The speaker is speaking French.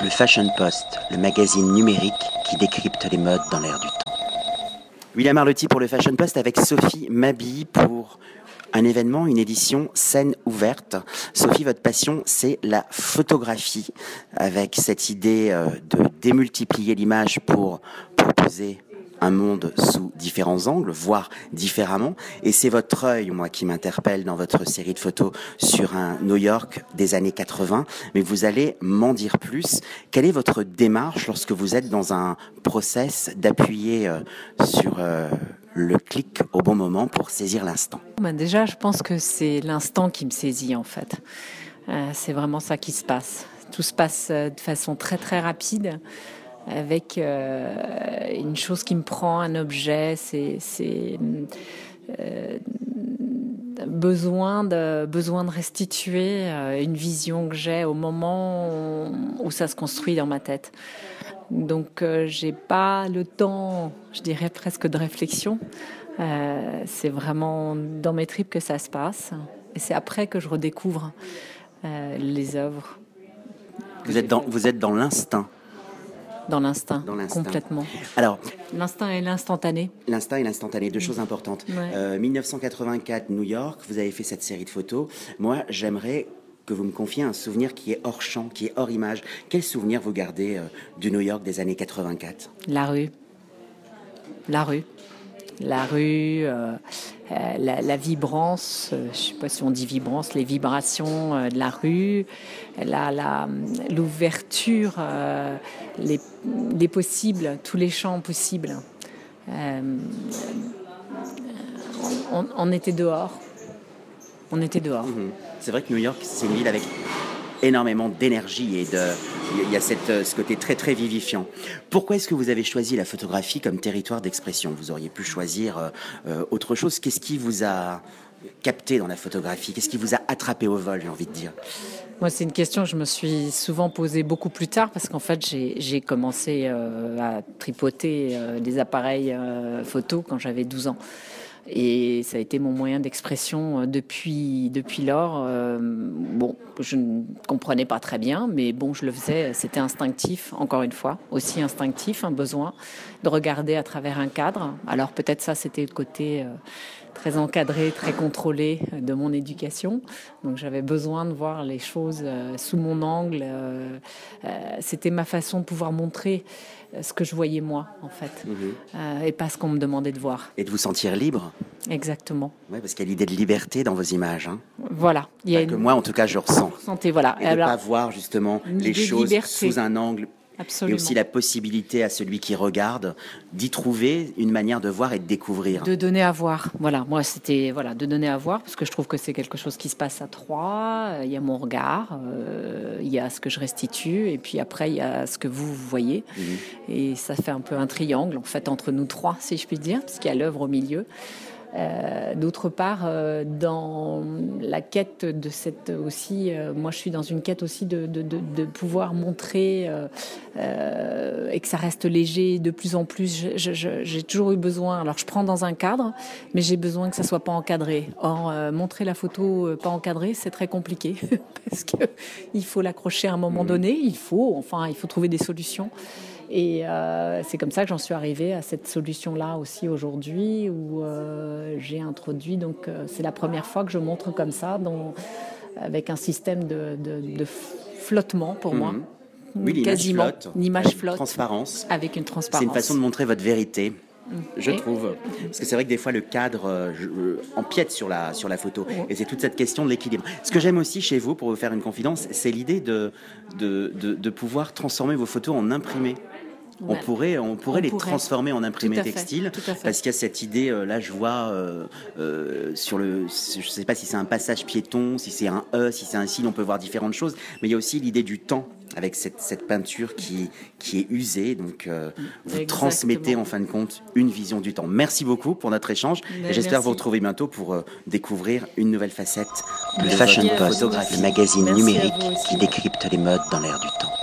Le Fashion Post, le magazine numérique qui décrypte les modes dans l'air du temps. William Arlotti pour le Fashion Post avec Sophie Mabi pour un événement, une édition scène ouverte. Sophie, votre passion, c'est la photographie, avec cette idée euh, de démultiplier l'image pour proposer un monde sous différents angles, voire différemment. Et c'est votre œil, moi, qui m'interpelle dans votre série de photos sur un New York des années 80. Mais vous allez m'en dire plus. Quelle est votre démarche lorsque vous êtes dans un process d'appuyer euh, sur euh, le clic au bon moment pour saisir l'instant? Ben Déjà, je pense que c'est l'instant qui me saisit, en fait. Euh, c'est vraiment ça qui se passe. Tout se passe de façon très, très rapide avec euh, une chose qui me prend, un objet, c'est euh, besoin de restituer euh, une vision que j'ai au moment où, ça se construit dans ma tête. Donc j'ai pas le temps, je dirais presque de réflexion. c'est vraiment dans mes tripes que ça se passe, et c'est après que je redécouvre les œuvres. Vous êtes dans l'instinct dans l'instinct, complètement. Alors, l'instinct et l'instantané. L'instinct et l'instantané, deux choses importantes. 1984, euh, New York, vous avez fait cette série de photos. Moi, j'aimerais que vous me confiez un souvenir qui est hors champ, qui est hors image. Quel souvenir vous gardez euh, du New York des années 84 La rue. La rue la rue, euh, euh, la, vibrance, euh, je ne sais pas si on dit vibrance, les vibrations de la rue, l'ouverture, les, les, possibles, tous les champs possibles. On, était dehors. On était dehors. Mhm. C'est vrai que New York, c'est une ville avec énormément d'énergie et de, il y a cette, euh, ce côté très très vivifiant. Pourquoi est-ce que vous avez choisi la photographie comme territoire d'expression? Vous auriez pu choisir euh, euh, autre chose. Qu'est-ce qui vous a capté dans la photographie? Qu'est-ce qui vous a attrapé au vol, j'ai envie de dire? Moi, c'est une question que je me suis souvent posée beaucoup plus tard parce qu'en fait, j'ai commencé à tripoter des appareils photo quand j'avais 12 ans. Et ça a été mon moyen d'expression euh, depuis, depuis lors. Euh, bon, je ne comprenais pas très bien, mais bon, je le faisais. C'était instinctif, encore une fois, aussi instinctif, un besoin de regarder à travers un cadre. Alors peut-être ça, c'était le côté euh, très encadré, très contrôlé de mon éducation. Donc j'avais besoin de voir les choses sous mon angle. C'était ma façon de pouvoir montrer ce que je voyais moi, en fait, mhm. euh, et pas ce qu'on me demandait de voir. Et de vous sentir libre Exactement. Oui, parce qu'il y a l'idée de liberté dans vos images. Hein. Voilà. Il y a que moi, en tout cas, je ressens. Santé, voilà. Et de ne pas voir justement les choses sous un angle et aussi la possibilité à celui qui regarde d'y trouver une manière de voir et de découvrir. De donner à voir. Voilà, moi c'était voilà de donner à voir parce que je trouve que c'est quelque chose qui se passe à trois. Il y a mon regard, euh, il y a ce que je restitue et puis après il y a ce que vous, voyez. Mhm. Et ça fait un peu un triangle en fait entre nous trois, si je puis dire, parce qu'il y a l'œuvre au milieu. Euh, d'autre part, euh, dans la quête de cette aussi, euh, moi je suis dans une quête aussi de, de, pouvoir montrer et que ça reste léger de plus en plus. J'ai toujours eu besoin, alors je prends dans un cadre, mais j'ai besoin que ça soit pas encadré. Or, montrer la photo pas encadrée, c'est très compliqué parce qu'il faut l'accrocher à un moment mmh. donné, il faut, enfin, il faut trouver des solutions. Et euh, c'est comme ça que j'en suis arrivée à cette solution-là aussi aujourd'hui, où euh, j'ai introduit, donc euh, c'est la première fois que je montre comme ça, avec un système de, flottement pour moi. Mhm. Oui, quasiment flotte, une image flotte, transparence. avec une transparence. C'est une façon de montrer votre vérité. Je trouve. Parce que c'est vrai que des fois, le cadre empiète sur la, sur la photo. Et c'est toute cette question de l'équilibre. Ce que j'aime aussi chez vous, pour vous faire une confidence, c'est l'idée de de, de, de, pouvoir transformer vos photos en imprimés. On pourrait, on pourrait les transformer en imprimé textile, parce qu'il y a cette idée. Euh, là, je vois euh, euh, sur le, je sais pas si c'est un passage piéton, si c'est un E, si c'est un signe, on peut voir différentes choses. Mais il y a aussi l'idée du temps avec cette, cette, peinture qui, qui est usée. Donc, vous transmettez en fin de compte une vision du temps. Merci beaucoup pour notre échange. et j'espère vous retrouver bientôt pour découvrir une nouvelle facette de Fashion Post, le magazine numérique qui décrypte les modes dans l'air du temps.